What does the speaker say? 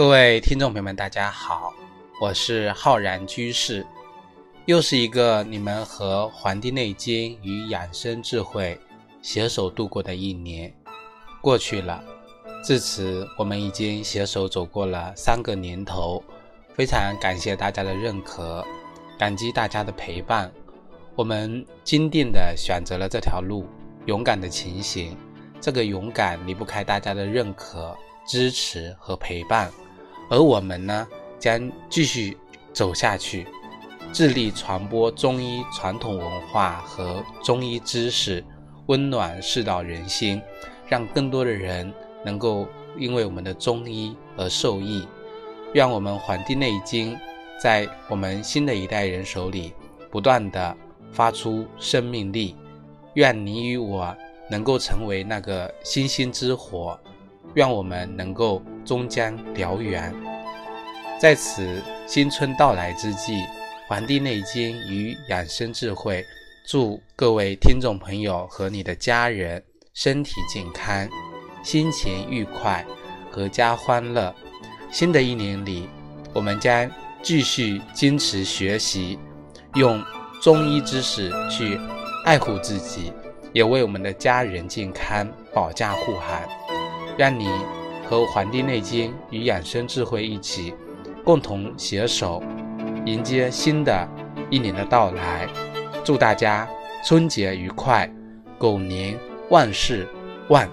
各位听众朋友们，大家好，我是浩然居士。又是一个你们和《黄帝内经》与养生智慧携手度过的一年，过去了。至此，我们已经携手走过了三个年头，非常感谢大家的认可，感激大家的陪伴。我们坚定地选择了这条路，勇敢的前行。这个勇敢离不开大家的认可、支持和陪伴，而我们呢，将继续走下去，致力传播中医传统文化和中医知识，温暖世道人心，让更多的人能够因为我们的中医而受益。愿我们《黄帝内经》在我们新的一代人手里不断的发出生命力。愿你与我。能够成为那个星星之火，愿我们能够终将燎原。在此新春到来之际，《黄帝内经》与养生智慧，祝各位听众朋友和你的家人身体健康，心情愉快，阖家欢乐。新的一年里，我们将继续坚持学习，用中医知识去爱护自己。也为我们的家人健康保驾护航，让你和《黄帝内经》与养生智慧一起，共同携手迎接新的一年的到来。祝大家春节愉快，狗年万事万！